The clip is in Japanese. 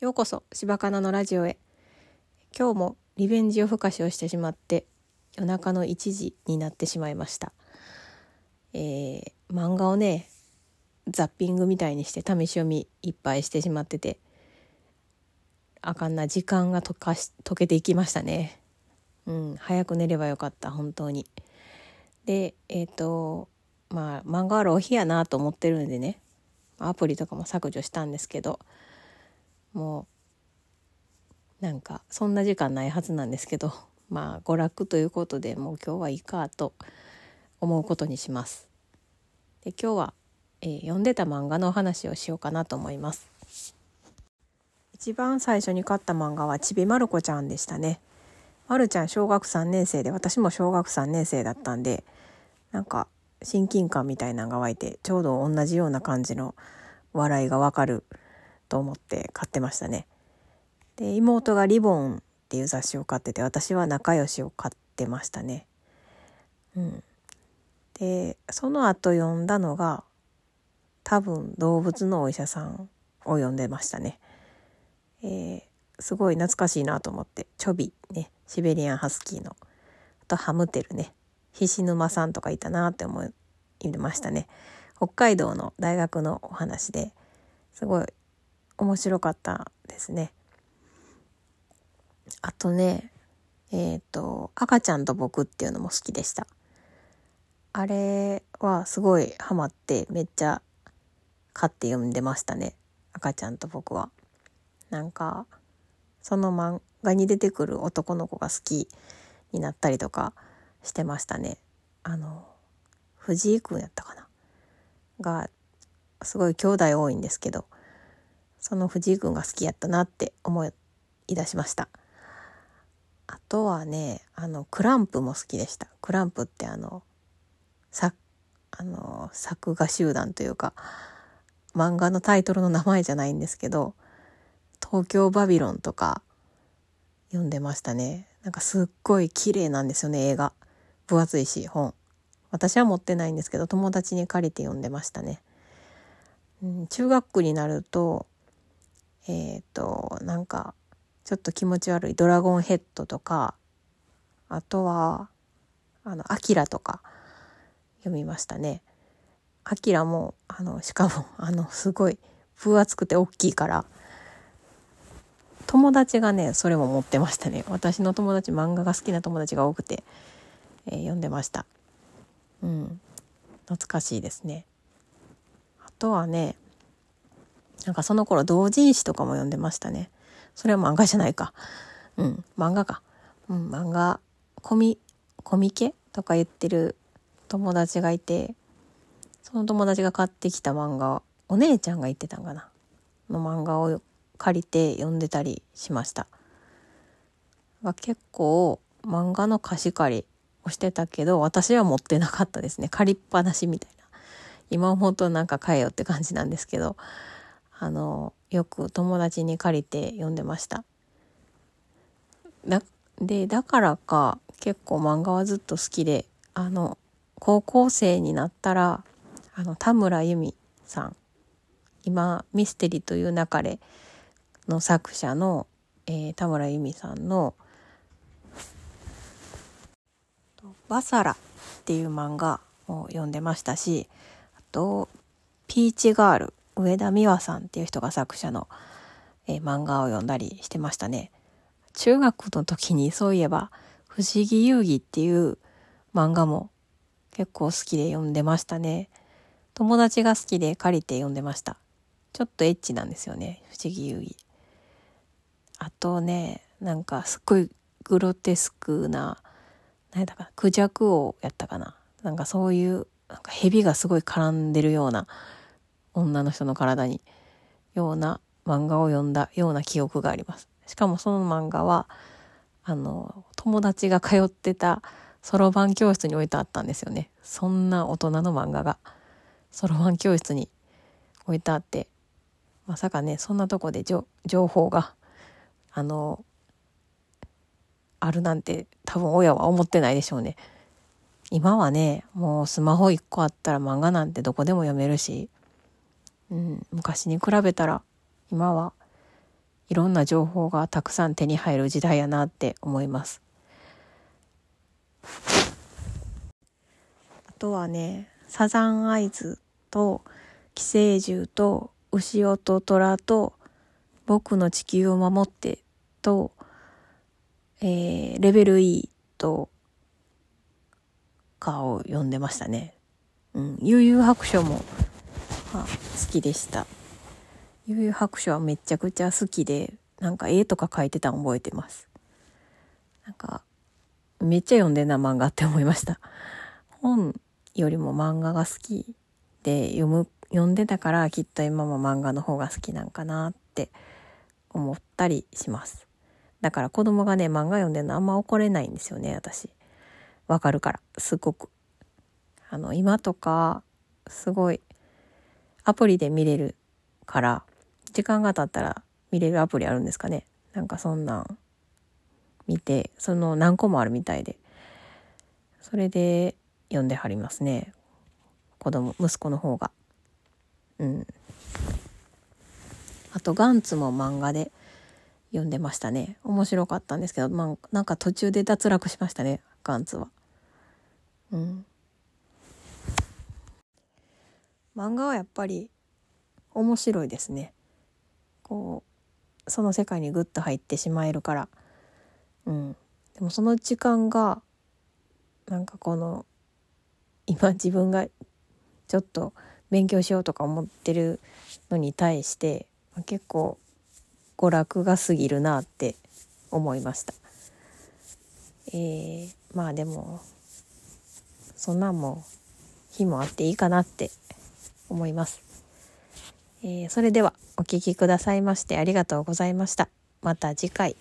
ようこそ柴かなのラジオへ。今日もリベンジ夜更かしをしてしまって夜中の1時になってしまいました。えー、漫画をねザッピングみたいにして試し読みいっぱいしてしまっててあかんな時間が溶かし溶けていきましたね。うん早く寝ればよかった本当に。でえっ、ー、とまあ漫画あるお日やなと思ってるんでねアプリとかも削除したんですけどもうなんかそんな時間ないはずなんですけど まあ娯楽ということでもう今日はいいかと思うことにします。で今日は、えー、読んでた漫画のお話をしようかなと思います。一番最初に買った漫画はちびまる子ちゃんでしたね。まるちゃん小学3年生で私も小学3年生だったんでなんか親近感みたいなのが湧いてちょうど同じような感じの笑いがわかると思って買ってましたね。で妹が「リボン」っていう雑誌を買ってて私は「仲良し」を買ってましたね。うん、でその後読んだのが多分動物のお医者さんを読んでましたね。えー、すごい懐かしいなと思ってチョビねシベリアンハスキーのあとハムテルね菱沼さんとかいたなって思いましたね。北海道の大学のお話ですごい面白かったですね。あとねえっ、ー、と「赤ちゃんと僕」っていうのも好きでした。あれはすごいハマってめっちゃ買って読んでましたね赤ちゃんと僕は。なんかその漫画に出てくる男の子が好きになったりとかしてましたね。あの藤井君やったかな？がすごい兄弟多いんですけどその藤井君が好きやったなって思い出しました。あとはねあのクランプも好きでした。クランプってあのさあの作画集団というか漫画のタイトルの名前じゃないんですけど「東京バビロン」とか読んでましたね。なんかすっごい綺麗なんですよね映画。分厚いし本。私は持ってないんですけど友達に借りて読んでましたね、うん、中学になるとえっ、ー、となんかちょっと気持ち悪い「ドラゴンヘッド」とかあとは「あのアキラ」とか読みましたね。アキラもあのしかも あのすごい分厚くて大きいから友達がねそれも持ってましたね。私の友達漫画が好きな友達が多くて、えー、読んでました。うん。懐かしいですね。あとはねなんかその頃同人誌とかも読んでましたね。それは漫画じゃないか。うん漫画か。うん漫画コミコミケとか言ってる友達がいてその友達が買ってきた漫画お姉ちゃんが言ってたんかな。の漫画を借りて読んでたりしました。結構漫画の貸し借りをしてたけど私は持ってなかったですね。借りっぱなしみたいな。今思うとなんか買えよって感じなんですけど。あのよく友達に借りて読んでました。だでだからか結構漫画はずっと好きであの高校生になったらあの田村由美さん今「ミステリーという流れ」の作者の、えー、田村由美さんのバサラっていう漫画を読んでましたしあとピーチガール。上田美和さんっていう人が作者の、えー、漫画を読んだりしてましたね。中学の時にそういえば「不思議遊戯」っていう漫画も結構好きで読んでましたね。友達が好きで借りて読んでました。ちょっとエッチなんですよね。不思議遊戯。あとね、なんかすっごいグロテスクな何だかクジャク王やったかななんかそういうなんか蛇がすごい絡んでるような女の人の体にような漫画を読んだような記憶があります。しかもその漫画はあの友達が通ってたそろばん教室に置いてあったんですよね。そんな大人の漫画が。そろばん教室に置いてあってまさかねそんなとこで情報があのあるなんて多分親は思ってないでしょうね。今はねもうスマホ1個あったら漫画なんてどこでも読めるし、うん、昔に比べたら今はいろんな情報がたくさん手に入る時代やなって思います。あとはねサザンアイズと寄生獣と牛尾と虎と僕の地球を守ってと、えー、レベル E とかを読んでましたね。うん、悠々白書も、まあ、好きでした。悠々白書はめちゃくちゃ好きで、なんか絵とか描いてたの覚えてます。なんか、めっちゃ読んでんな漫画って思いました。本よりも漫画が好きで読む、読んでたからきっと今も漫画の方が好きなんかなって思ったりします。だから子供がね、漫画読んでるのあんま怒れないんですよね、私。わかるから、すごく。あの、今とか、すごい、アプリで見れるから、時間が経ったら見れるアプリあるんですかね。なんかそんなん見て、その何個もあるみたいで。それで読んではりますね。子供、息子の方が。うん。あと、ガンツも漫画で読んでましたね。面白かったんですけど、まあ、なんか途中で脱落しましたね、ガンツは。うん。漫画はやっぱり面白いですね。こう、その世界にグッと入ってしまえるから。うん。でもその時間が、なんかこの、今自分がちょっと勉強しようとか思ってるのに対して、結構娯楽が過ぎるなって思いました。えー、まあでもそんなんも日もあっていいかなって思います。えー、それではお聴きくださいましてありがとうございました。また次回。